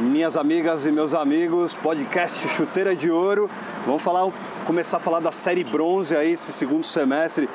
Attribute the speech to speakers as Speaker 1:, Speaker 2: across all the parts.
Speaker 1: minhas amigas e meus amigos, podcast Chuteira de Ouro. Vamos falar, começar a falar da série bronze aí, esse segundo semestre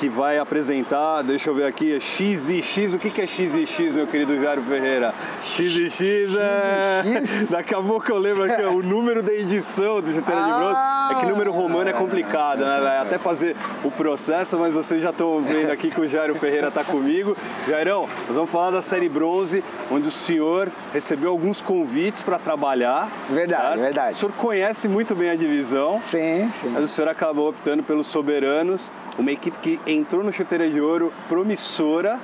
Speaker 1: que vai apresentar, deixa eu ver aqui, é X e X. O que, que é X e X, meu querido Jairo Ferreira? X e X é. Daqui a pouco eu lembro aqui, o número da edição do Chuteira de Bronze. É que número romano é complicado, né, velho? Até fazer o processo, mas vocês já estão vendo aqui que o Jairo Ferreira está comigo. Jairão, nós vamos falar da série bronze, onde o senhor recebeu alguns convites para trabalhar.
Speaker 2: Verdade, certo? verdade.
Speaker 1: O senhor conhece muito bem a divisão.
Speaker 2: Sim, sim.
Speaker 1: Mas o senhor acabou optando pelos soberanos, uma equipe que entrou no Chuteira de Ouro promissora,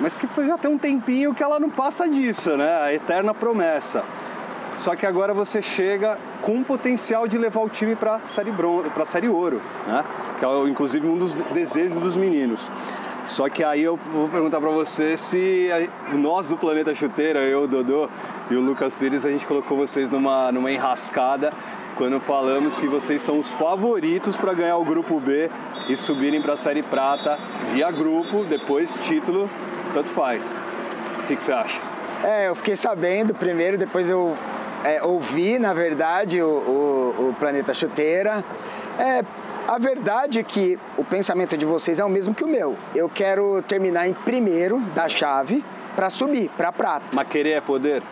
Speaker 1: mas que já tem um tempinho que ela não passa disso, né? A eterna promessa. Só que agora você chega com o potencial de levar o time para série para série ouro, né? Que é inclusive um dos desejos dos meninos. Só que aí eu vou perguntar para você se nós do Planeta Chuteira, eu, o Dodô e o Lucas Pires, a gente colocou vocês numa, numa enrascada quando falamos que vocês são os favoritos para ganhar o grupo B e subirem para a série prata via grupo, depois título, tanto faz. O que, que você acha?
Speaker 2: É, eu fiquei sabendo primeiro, depois eu é, ouvi, na verdade, o, o, o Planeta Chuteira. É, a verdade é que o pensamento de vocês é o mesmo que o meu. Eu quero terminar em primeiro da chave para subir para prata.
Speaker 1: Mas querer é poder?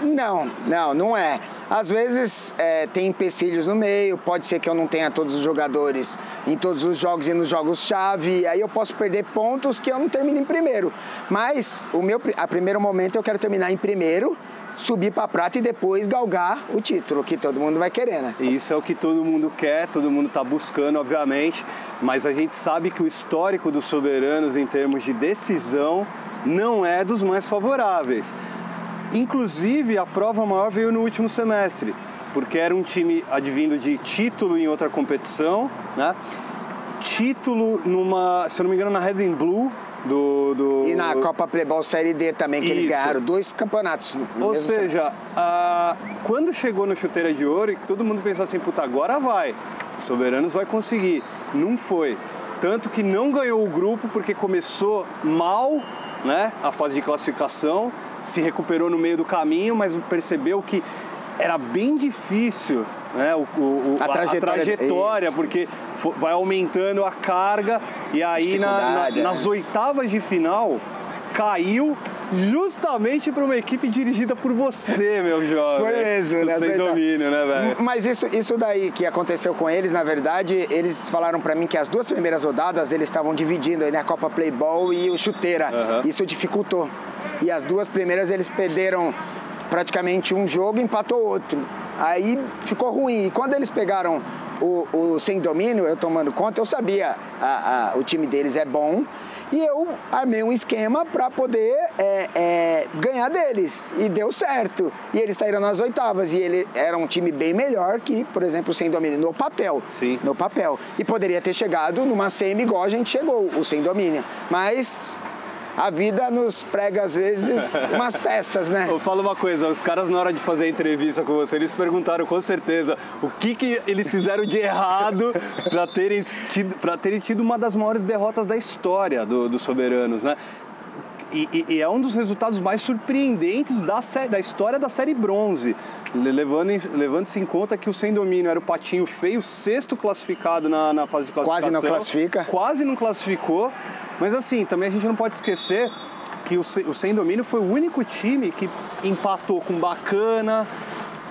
Speaker 2: Não, não, não é. Às vezes é, tem empecilhos no meio, pode ser que eu não tenha todos os jogadores em todos os jogos e nos jogos-chave, aí eu posso perder pontos que eu não termino em primeiro. Mas o meu a primeiro momento eu quero terminar em primeiro subir para prata e depois galgar o título, que todo mundo vai querer, né?
Speaker 1: Isso é o que todo mundo quer, todo mundo está buscando, obviamente, mas a gente sabe que o histórico dos soberanos em termos de decisão não é dos mais favoráveis. Inclusive, a prova maior veio no último semestre, porque era um time advindo de título em outra competição, né? Título numa, se eu não me engano, na Red and Blue, do, do...
Speaker 2: E na Copa Playboy Série D também, que Isso. eles ganharam dois campeonatos.
Speaker 1: Ou seja, a... quando chegou no Chuteira de Ouro, todo mundo pensou assim, puta, agora vai. Soberanos vai conseguir. Não foi. Tanto que não ganhou o grupo porque começou mal né, a fase de classificação, se recuperou no meio do caminho, mas percebeu que era bem difícil né, o, o, a, trajetória, a trajetória porque vai aumentando a carga e aí na, na, nas é. oitavas de final caiu justamente para uma equipe dirigida por você, meu jovem.
Speaker 2: Foi mesmo, né?
Speaker 1: Sem domínio, né, velho?
Speaker 2: Mas isso, isso daí que aconteceu com eles, na verdade, eles falaram para mim que as duas primeiras rodadas eles estavam dividindo aí na né, Copa Playball e o Chuteira. Uhum. Isso dificultou. E as duas primeiras eles perderam praticamente um jogo e empatou outro. Aí ficou ruim. E quando eles pegaram o, o sem domínio, eu tomando conta, eu sabia a, a, o time deles é bom e eu armei um esquema para poder é, é, ganhar deles e deu certo. E eles saíram nas oitavas e ele era um time bem melhor que, por exemplo, o sem domínio no papel.
Speaker 1: Sim.
Speaker 2: No papel. E poderia ter chegado numa semi igual a gente chegou, o sem domínio. Mas a vida nos prega às vezes umas peças, né?
Speaker 1: Eu falo uma coisa, os caras na hora de fazer a entrevista com você, eles perguntaram com certeza o que, que eles fizeram de errado para terem, tido, terem tido uma das maiores derrotas da história dos do Soberanos, né? E, e, e, é um dos resultados mais surpreendentes da, da história da série bronze, levando-se levando em conta que o Sem Domínio era o patinho feio, sexto classificado na, na fase de classificação.
Speaker 2: Quase não classifica.
Speaker 1: Quase não classificou. Mas assim, também a gente não pode esquecer que o, o Sem Domínio foi o único time que empatou com Bacana,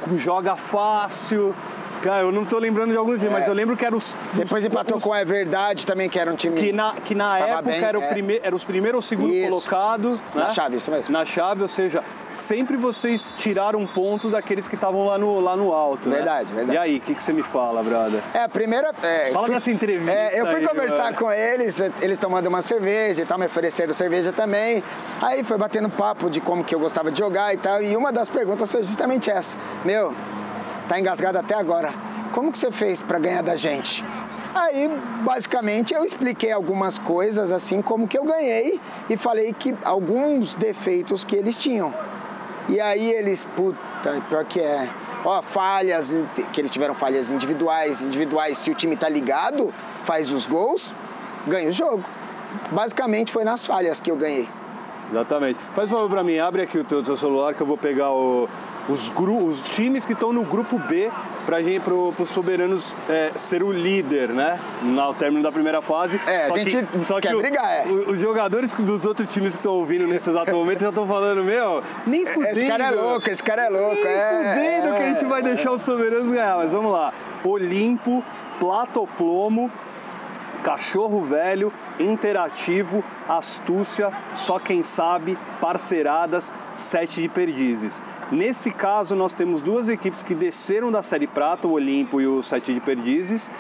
Speaker 1: com Joga Fácil, Cara, eu não tô lembrando de alguns dias, é. mas eu lembro que eram os.
Speaker 2: Depois empatou os, com a Verdade também, que era um time.
Speaker 1: Que na, que na época bem, era, o é. prime, era os primeiros ou segundo isso. colocado.
Speaker 2: Na né? chave, isso mesmo.
Speaker 1: Na chave, ou seja, sempre vocês tiraram um ponto daqueles que estavam lá no, lá no alto.
Speaker 2: Né? Verdade,
Speaker 1: né?
Speaker 2: verdade.
Speaker 1: E aí, o que, que você me fala, brother?
Speaker 2: É, a primeira. É,
Speaker 1: fala fui, dessa entrevista.
Speaker 2: É, eu fui
Speaker 1: aí,
Speaker 2: conversar com eles, eles tomando uma cerveja e tal, me ofereceram cerveja também. Aí foi batendo papo de como que eu gostava de jogar e tal. E uma das perguntas foi justamente essa: Meu, tá engasgado até agora como que você fez para ganhar da gente? Aí, basicamente, eu expliquei algumas coisas, assim como que eu ganhei, e falei que alguns defeitos que eles tinham. E aí eles, puta, pior que é. Ó, falhas, que eles tiveram falhas individuais. Individuais, se o time tá ligado, faz os gols, ganha o jogo. Basicamente foi nas falhas que eu ganhei.
Speaker 1: Exatamente. Faz um favor pra mim, abre aqui o teu, teu celular que eu vou pegar o, os, os times que estão no grupo B para os soberanos é, ser o líder, né? No término da primeira fase.
Speaker 2: É,
Speaker 1: só
Speaker 2: a gente
Speaker 1: que, só
Speaker 2: quer
Speaker 1: que
Speaker 2: brigar, é.
Speaker 1: o, os jogadores dos outros times que estão ouvindo nesse exato momento já estão falando, meu, nem fudendo.
Speaker 2: Esse cara é louco, esse cara é louco.
Speaker 1: Nem
Speaker 2: é,
Speaker 1: fudendo
Speaker 2: é,
Speaker 1: que a gente vai deixar os soberanos ganhar. Mas vamos lá. Olimpo, Platoplomo, cachorro velho, interativo, astúcia, só quem sabe, parceiradas, sete de perdizes. Nesse caso, nós temos duas equipes que desceram da Série Prata, o Olimpo e o Sete de Perdizes,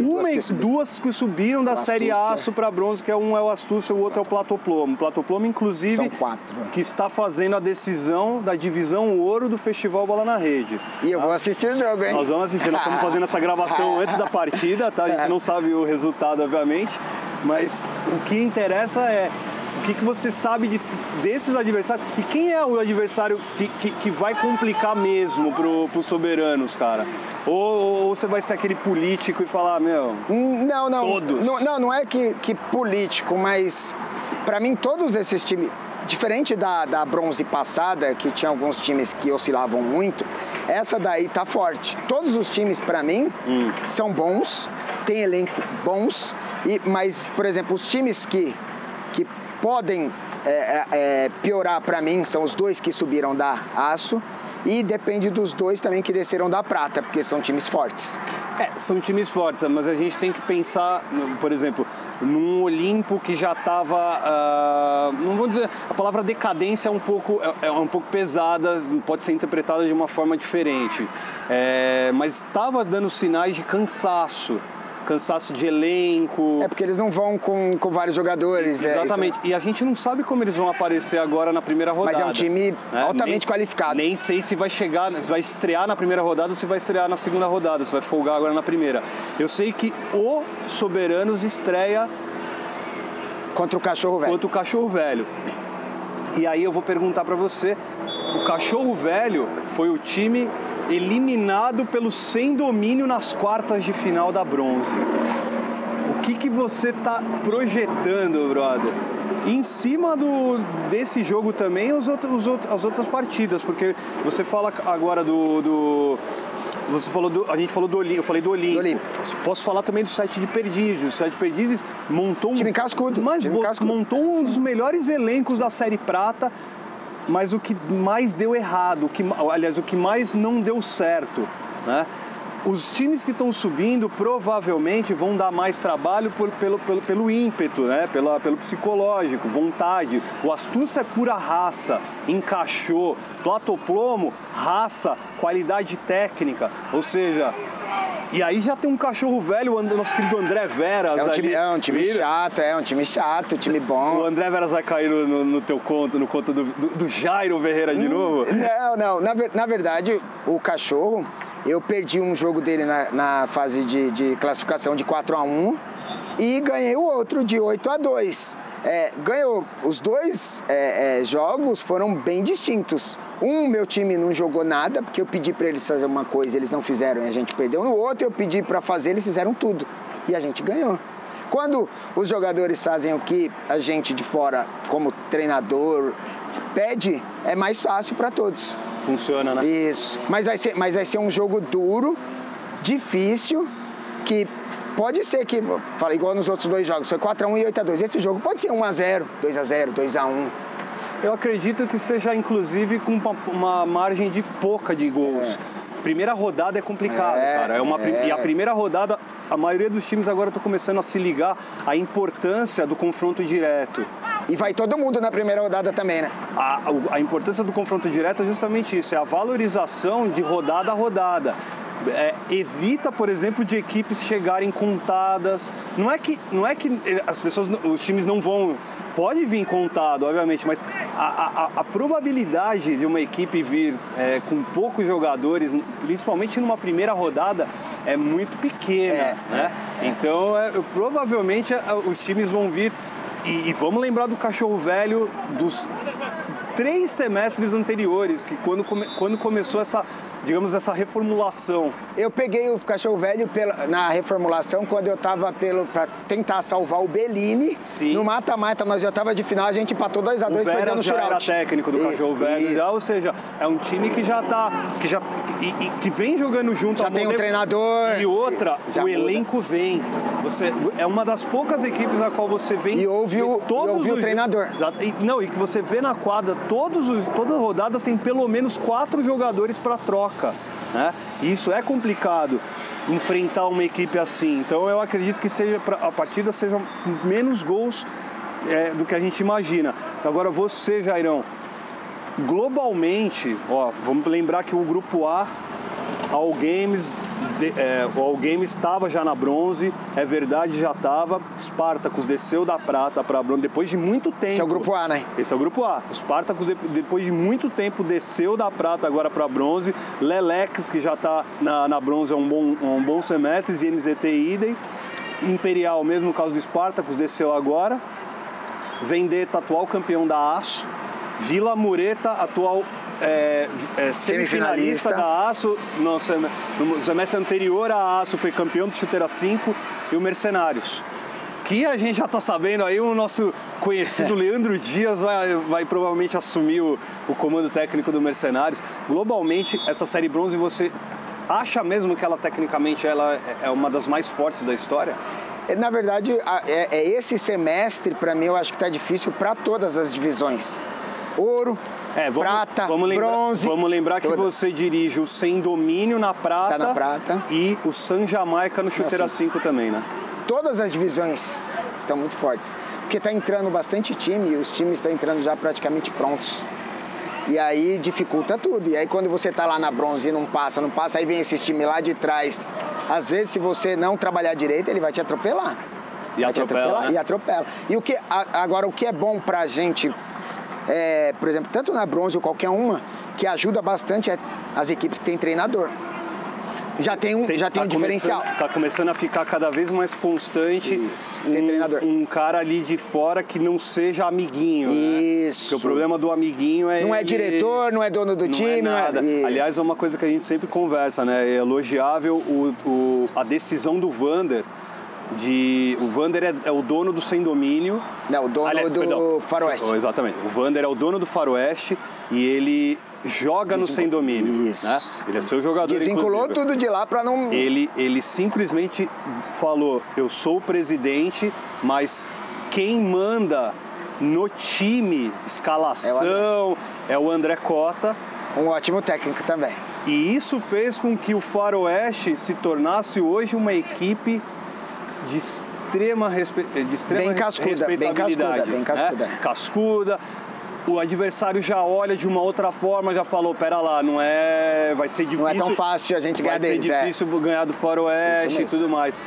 Speaker 1: uma, duas, que duas que subiram da série Aço para bronze, que é um é o Astúcia e o outro é o Platoplomo. O Platoplomo, inclusive,
Speaker 2: São quatro.
Speaker 1: que está fazendo a decisão da divisão ouro do Festival Bola na Rede.
Speaker 2: E eu tá? vou assistir o jogo, hein?
Speaker 1: Nós vamos assistir, nós estamos fazendo essa gravação antes da partida, tá? A gente não sabe o resultado, obviamente, mas o que interessa é o que, que você sabe de, desses adversários? E quem é o adversário que, que, que vai complicar mesmo pro, pros soberanos, cara? Ou, ou, você vai ser aquele político e falar, meu.
Speaker 2: Hum, não, não.
Speaker 1: Todos.
Speaker 2: Não, não, não é que, que político, mas para mim todos esses times. Diferente da, da bronze passada, que tinha alguns times que oscilavam muito, essa daí tá forte. Todos os times, para mim, hum. são bons, tem elenco bons, e, mas, por exemplo, os times que, que podem é, é, é piorar para mim são os dois que subiram da aço e depende dos dois também que desceram da prata, porque são times fortes.
Speaker 1: É, são times fortes, mas a gente tem que pensar, por exemplo, num Olimpo que já estava, uh, ah, não vou dizer, a palavra decadência é um pouco, é, é um pouco pesada, pode ser interpretada de uma forma diferente, é, mas estava dando sinais de cansaço cansaço de elenco.
Speaker 2: É porque eles não vão com, com vários jogadores.
Speaker 1: É, Exatamente. É, e a gente não sabe como eles vão aparecer agora na primeira rodada.
Speaker 2: Mas é um time né? altamente nem, qualificado.
Speaker 1: Nem sei se vai chegar, se vai estrear na primeira rodada ou se vai estrear na segunda rodada, se vai folgar agora na primeira. Eu sei que o Soberanos estreia
Speaker 2: contra o Cachorro Velho.
Speaker 1: Contra o Cachorro Velho. E aí eu vou perguntar para você, o Cachorro Velho foi o time eliminado pelo sem domínio nas quartas de final da bronze. O que, que você está projetando, brother? em cima do, desse jogo também os outros, os outros, as outras partidas, porque você fala agora do, do você falou do, a gente falou do Olimpo, eu falei do Olimpo. do Olimpo. Posso falar também do site de Perdizes. O site de Perdizes montou um.
Speaker 2: Time cascudo.
Speaker 1: Mas
Speaker 2: time
Speaker 1: cascudo. montou um dos melhores elencos da Série Prata mas o que mais deu errado, o que, aliás, o que mais não deu certo, né? Os times que estão subindo provavelmente vão dar mais trabalho por, pelo, pelo, pelo, ímpeto, né? Pela, pelo psicológico, vontade. O astúcia é pura raça, encaixou. Platoplomo, raça, qualidade técnica. Ou seja, e aí já tem um cachorro velho, o nosso querido André Veras.
Speaker 2: É um time, é um time chato, é um time chato, time bom.
Speaker 1: O André Veras vai cair no, no, no teu conto, no conto do, do, do Jairo Ferreira de hum, novo?
Speaker 2: Não, não. Na, na verdade, o cachorro, eu perdi um jogo dele na, na fase de, de classificação de 4 a 1 e ganhei o outro de 8 a 2 é, ganhou. Os dois é, é, jogos foram bem distintos. Um, meu time não jogou nada, porque eu pedi para eles fazer uma coisa, eles não fizeram e a gente perdeu. No outro, eu pedi para fazer, eles fizeram tudo e a gente ganhou. Quando os jogadores fazem o que a gente de fora, como treinador, pede, é mais fácil para todos.
Speaker 1: Funciona, né?
Speaker 2: Isso. Mas vai ser, mas vai ser um jogo duro, difícil, que Pode ser que, fala igual nos outros dois jogos, foi 4x1 e 8x2. Esse jogo pode ser 1x0, 2x0, 2x1.
Speaker 1: Eu acredito que seja inclusive com uma, uma margem de pouca de gols. É. Primeira rodada é complicado, é, cara. É uma, é. E a primeira rodada, a maioria dos times agora estão começando a se ligar à importância do confronto direto.
Speaker 2: E vai todo mundo na primeira rodada também, né?
Speaker 1: A, a importância do confronto direto é justamente isso, é a valorização de rodada a rodada é, evita, por exemplo, de equipes chegarem contadas. Não é que, não é que as pessoas, os times não vão. Pode vir contado, obviamente, mas a, a, a probabilidade de uma equipe vir é, com poucos jogadores, principalmente numa primeira rodada, é muito pequena. É, né? É, é. então, é, provavelmente os times vão vir. E, e vamos lembrar do cachorro velho dos três semestres anteriores, que quando, come, quando começou essa digamos, essa reformulação?
Speaker 2: Eu peguei o cachorro velho pela, na reformulação quando eu tava pelo para tentar salvar o Bellini.
Speaker 1: Sim.
Speaker 2: No mata-mata nós já tava de final, a gente empatou 2 a 2 perdendo no
Speaker 1: já era técnico do
Speaker 2: Isso,
Speaker 1: cachorro velho, já, ou seja, é um time que já tá que já e, e- que vem jogando junto
Speaker 2: Já tem um treinador.
Speaker 1: E outra,
Speaker 2: Isso,
Speaker 1: o
Speaker 2: muda.
Speaker 1: elenco vem. Você é uma das poucas equipes a qual você vem
Speaker 2: E ouve o-
Speaker 1: todos
Speaker 2: ouve o
Speaker 1: os-
Speaker 2: treinador.
Speaker 1: E- não, e que você vê na quadra todos os, todas as rodadas tem pelo menos quatro jogadores para troca, né? E isso é complicado enfrentar uma equipe assim. Então eu acredito que seja a partida seja menos gols é, do que a gente imagina. Agora você, Jairão, globalmente, ó, vamos lembrar que o grupo A, All Games, de- é, o All Games estava já na bronze, é verdade, já estava. Spartacus desceu da prata para bronze depois de muito tempo.
Speaker 2: Esse é o grupo A, né?
Speaker 1: Esse é o grupo A. O Spartacus, de- depois de muito tempo, desceu da prata agora para bronze. Lelex, que já está na, na bronze há um bom, um bom semestre, e NZT idem. Imperial, mesmo no caso do Spartacus, desceu agora. Vendetta, atual campeão da Aço. Vila Mureta, atual é, é, semifinalista
Speaker 2: Semifinalista.
Speaker 1: da Aço. No, no semestre anterior, a Aço foi campeão do Chuteira 5 e o Mercenários. Que a gente já está sabendo aí, o nosso conhecido Leandro Dias vai, vai provavelmente assumir o, o comando técnico do Mercenários. Globalmente, essa série bronze, você acha mesmo que ela tecnicamente ela é- é uma das mais fortes da história?
Speaker 2: É, Na verdade, é, é esse semestre, para mim, eu acho que tá difícil para todas as divisões. Ouro,
Speaker 1: É, vamos,
Speaker 2: prata,
Speaker 1: vamos lembrar,
Speaker 2: bronze.
Speaker 1: Vamos lembrar que
Speaker 2: todas.
Speaker 1: você dirige o Sem Domínio na prata,
Speaker 2: Tá na prata.
Speaker 1: e o San Jamaica no Chuteira
Speaker 2: Assim.
Speaker 1: 5 também, né?
Speaker 2: Todas as divisões estão muito fortes. Porque tá entrando bastante time e os times estão entrando já praticamente prontos. E aí dificulta tudo. E aí quando você tá lá na bronze e não passa, não passa, aí vem esses times lá de trás. Às vezes, se você não trabalhar direito, ele vai te atropelar.
Speaker 1: E
Speaker 2: Vai te
Speaker 1: atropela,
Speaker 2: atropelar,
Speaker 1: né?
Speaker 2: E atropela. E o que, agora, o que é bom pra gente, é, por exemplo, tanto na bronze ou qualquer uma, que ajuda bastante é as equipes que têm treinador. Já tem um, já tem
Speaker 1: tá
Speaker 2: um diferencial.
Speaker 1: Começando, tá começando a ficar cada vez mais constante
Speaker 2: Isso,
Speaker 1: um,
Speaker 2: tem treinador.
Speaker 1: um cara ali de fora que não seja amiguinho. né?
Speaker 2: Isso.
Speaker 1: Porque o problema do amiguinho é.
Speaker 2: Não é
Speaker 1: ele-
Speaker 2: diretor, não é dono do
Speaker 1: não
Speaker 2: time,
Speaker 1: é nada.
Speaker 2: não é.
Speaker 1: Aliás, é uma coisa que a gente sempre conversa, né? É elogiável o, o- a decisão do Vander de. O Vander é, é o dono do sem domínio.
Speaker 2: Não, o dono
Speaker 1: Aliás,
Speaker 2: do
Speaker 1: perdão.
Speaker 2: Faroeste.
Speaker 1: Oh, exatamente. O Vander é o dono do Faroeste e ele joga no sem domínio.
Speaker 2: Isso.
Speaker 1: Né? Ele é seu jogador
Speaker 2: Desvinculou
Speaker 1: inclusive.
Speaker 2: tudo de lá pra não.
Speaker 1: Ele, ele simplesmente falou: Eu sou o presidente, mas quem manda no time, escalação, é o André Cota.
Speaker 2: Um ótimo técnico também.
Speaker 1: E isso fez com que o Faroeste se tornasse hoje uma equipe de extrema, respe... de extrema
Speaker 2: Bem cascuda, bem
Speaker 1: respeitabilidade.
Speaker 2: cascuda, bem cascuda.
Speaker 1: né? Cascuda. O adversário já olha de uma outra forma, já falou, pera lá, não é, vai ser difícil.
Speaker 2: Não é tão fácil a gente ganhar
Speaker 1: vai
Speaker 2: deles,
Speaker 1: ser
Speaker 2: é.
Speaker 1: difícil ganhar do Faroeste e tudo mais.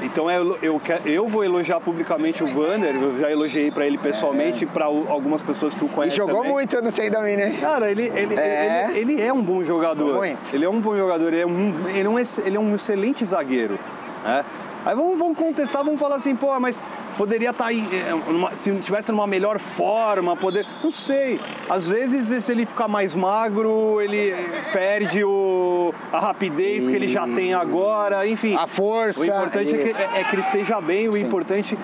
Speaker 1: Então eu, eu, eu vou elogiar publicamente o Vander, eu já elogiei pra ele pessoalmente, pra para algumas pessoas que o
Speaker 2: É. E
Speaker 1: conhecem.
Speaker 2: jogou
Speaker 1: também.
Speaker 2: muito no sei domínio, hein?
Speaker 1: Cara, ele, ele,
Speaker 2: É.
Speaker 1: ele, ele é um bom jogador.
Speaker 2: Muito.
Speaker 1: Ele é um bom jogador, ele é um, ele é um, ele é um excelente zagueiro. Né? Aí vamos, vamos contestar, vamos falar assim, pô, mas poderia estar aí, é, numa- se estivesse numa melhor forma, poder. Não sei. Às vezes, se ele ficar mais magro, ele perde o, a rapidez que ele já tem agora, enfim.
Speaker 2: A força.
Speaker 1: O importante é que, é, é que ele esteja bem, o
Speaker 2: Sim.
Speaker 1: importante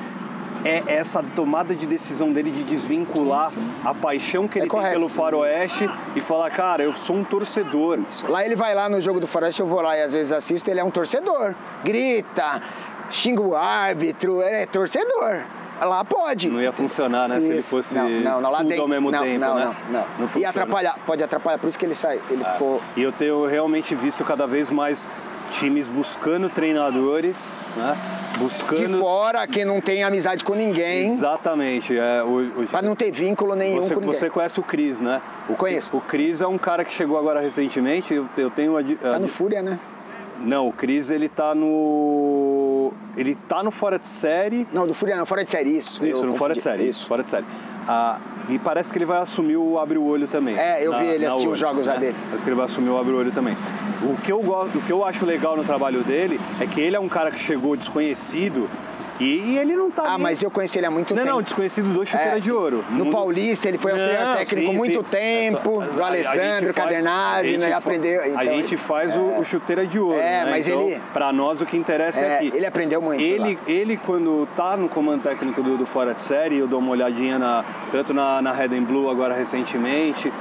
Speaker 1: é essa tomada de decisão dele de desvincular
Speaker 2: Sim, sim.
Speaker 1: a paixão que
Speaker 2: É
Speaker 1: ele tem
Speaker 2: correto.
Speaker 1: pelo faroeste e falar, cara, eu sou um torcedor.
Speaker 2: Lá ele vai lá no jogo do Faroeste, eu vou lá e às vezes assisto, ele é um torcedor. Grita, xinga o árbitro, ele é torcedor. Lá pode.
Speaker 1: Não ia funcionar, né? Se ele
Speaker 2: Isso.
Speaker 1: fosse
Speaker 2: não, não, não, lá
Speaker 1: tudo
Speaker 2: dentro,
Speaker 1: ao mesmo
Speaker 2: não,
Speaker 1: tempo,
Speaker 2: não,
Speaker 1: né?
Speaker 2: não, não,
Speaker 1: Não
Speaker 2: E
Speaker 1: funciona.
Speaker 2: atrapalhar, pode atrapalhar, por isso que ele sai, ele
Speaker 1: Ah,
Speaker 2: ficou
Speaker 1: E eu tenho realmente visto cada vez mais times buscando treinadores, né?
Speaker 2: de
Speaker 1: Buscando.
Speaker 2: fora, que não tem amizade com ninguém,
Speaker 1: Exatamente. É, hoje,
Speaker 2: pra não ter vínculo nenhum
Speaker 1: Você,
Speaker 2: com ninguém.
Speaker 1: você conhece o Cris, né? O,
Speaker 2: Conheço.
Speaker 1: O Cris é um cara que chegou agora recentemente. Eu, eu tenho. a
Speaker 2: Tá no Fúria, né?
Speaker 1: Não, o Cris ele tá no. Ele tá no fora de série.
Speaker 2: Não, do Fúria não, fora de série, isso.
Speaker 1: Isso, no fora de série. Isso, fora de série. Ah, e parece que ele vai assumir o Abre o Olho também.
Speaker 2: É, eu vi ele assistir os jogos já dele.
Speaker 1: Parece que ele vai assumir o Abre o Olho também. O que, eu gosto, o que eu acho legal no trabalho dele é que ele é um cara que chegou desconhecido E, ele não tá.
Speaker 2: Ah,
Speaker 1: nem-
Speaker 2: mas eu conheci ele há muito
Speaker 1: Não,
Speaker 2: tempo.
Speaker 1: não, desconhecido do chuteira
Speaker 2: É,
Speaker 1: de ouro.
Speaker 2: No Paulista, ele foi auxiliar
Speaker 1: Não,
Speaker 2: técnico
Speaker 1: sim,
Speaker 2: muito
Speaker 1: sim.
Speaker 2: tempo,
Speaker 1: É só-
Speaker 2: do
Speaker 1: a- a gente
Speaker 2: Alessandro
Speaker 1: faz-
Speaker 2: Cadernazzi,
Speaker 1: a gente
Speaker 2: né? Aprendeu.
Speaker 1: a
Speaker 2: então,
Speaker 1: gente faz o, o chuteira de ouro.
Speaker 2: É,
Speaker 1: né?
Speaker 2: mas
Speaker 1: então,
Speaker 2: ele-
Speaker 1: Pra nós o que interessa é,
Speaker 2: É,
Speaker 1: que.
Speaker 2: ele aprendeu muito
Speaker 1: Ele,
Speaker 2: lá.
Speaker 1: ele quando tá no comando técnico do, do Fora de Série, eu dou uma olhadinha na, tanto na, na Red and Blue agora recentemente.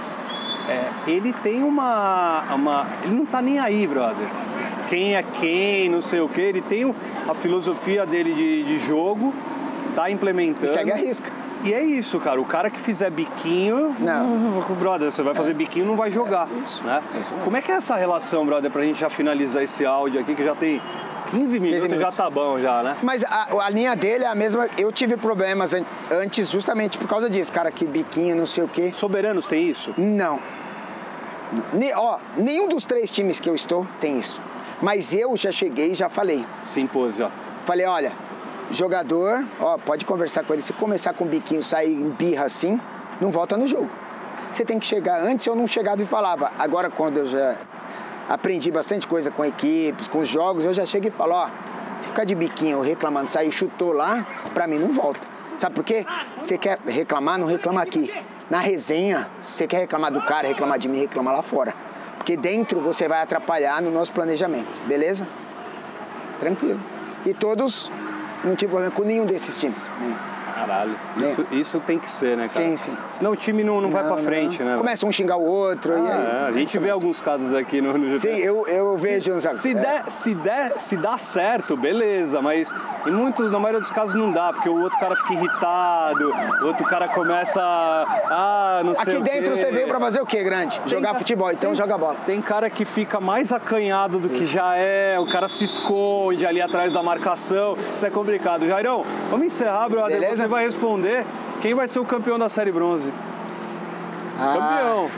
Speaker 1: é, ele tem uma, uma. Ele não tá nem aí, brother. Quem é quem, não sei o que. Ele tem a filosofia dele de, de jogo, tá implementando.
Speaker 2: E segue a risca.
Speaker 1: E é isso, cara. O cara que fizer biquinho,
Speaker 2: Não.
Speaker 1: brother, você vai fazer biquinho não vai jogar.
Speaker 2: Isso,
Speaker 1: né?
Speaker 2: é isso.
Speaker 1: Como é que é essa relação, brother, pra gente já finalizar esse áudio aqui, que já tem 15 minutos,
Speaker 2: minutos.
Speaker 1: já tá bom já, né?
Speaker 2: Mas a, a linha dele é a mesma. Eu tive problemas an- antes justamente por causa disso, cara, que biquinho, não sei o quê.
Speaker 1: Soberanos tem isso?
Speaker 2: Não. Ne- ó, nenhum dos três times que eu estou tem isso. Mas eu já cheguei e já falei.
Speaker 1: Se impôs já.
Speaker 2: Falei, olha, jogador, ó, pode conversar com ele. Se começar com biquinho, sair em birra assim, não volta no jogo. Você tem que chegar. Antes eu não chegava e falava. Agora, quando eu já aprendi bastante coisa com equipes, com os jogos, eu já chego e falo, ó, se ficar de biquinho reclamando, sair chutou lá, pra mim não volta. Sabe por quê? Você quer reclamar, não reclama aqui. Na resenha, você quer reclamar do cara, reclamar de mim, reclama lá fora. Porque dentro você vai atrapalhar no nosso planejamento, beleza? Tranquilo. E todos não tive problema com nenhum desses times. né?
Speaker 1: Caralho. Isso, isso tem que ser, né, cara?
Speaker 2: Sim, sim.
Speaker 1: Senão o time não, não, vai pra frente, né?
Speaker 2: Começa um xingar o outro. e aí,
Speaker 1: Ah, é, a gente vê alguns casos aqui no, no
Speaker 2: Sim, eu, eu vejo uns
Speaker 1: Se
Speaker 2: é.
Speaker 1: der, se der, se dá certo, beleza, mas em muitos, na maioria dos casos não dá, porque o outro cara fica irritado, o outro cara começa a, ah, não sei
Speaker 2: Aqui dentro você veio pra fazer o quê, grande? Jogar
Speaker 1: ca-
Speaker 2: futebol, então
Speaker 1: tem-
Speaker 2: joga bola.
Speaker 1: Tem cara que fica mais acanhado do que já é, o cara se esconde ali atrás da marcação, isso é complicado. Jairão, vamos encerrar, brother,
Speaker 2: Beleza?
Speaker 1: Vai responder quem vai ser o campeão da Série Bronze.
Speaker 2: Ah,
Speaker 1: Campeão,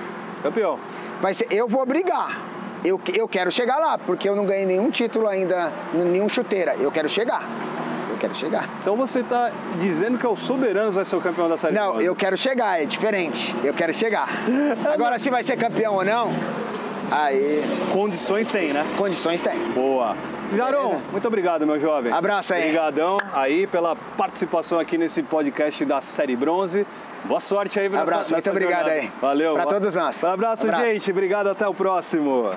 Speaker 1: campeão.
Speaker 2: Vai ser, eu vou brigar. Eu, eu quero chegar lá, porque eu não ganhei nenhum título ainda, nenhum chuteira. Eu quero chegar. Eu quero chegar.
Speaker 1: Então você tá dizendo que é o Soberanos vai ser o campeão da Série
Speaker 2: Não,
Speaker 1: Bronze.
Speaker 2: eu quero chegar, é diferente. Eu quero chegar. Agora, se vai ser campeão ou não, aí
Speaker 1: Condições tem, né?
Speaker 2: condições tem.
Speaker 1: Boa.
Speaker 2: Beleza?
Speaker 1: muito obrigado, meu jovem.
Speaker 2: Abraço aí.
Speaker 1: Obrigadão aí pela participação aqui nesse podcast da Série Bronze. Boa sorte aí nessa,
Speaker 2: Abraço, muito
Speaker 1: nessa
Speaker 2: obrigado
Speaker 1: jornada.
Speaker 2: aí.
Speaker 1: Valeu.
Speaker 2: Pra todos nós.
Speaker 1: Um abraço,
Speaker 2: Abraço.
Speaker 1: gente. Obrigado, até o próximo.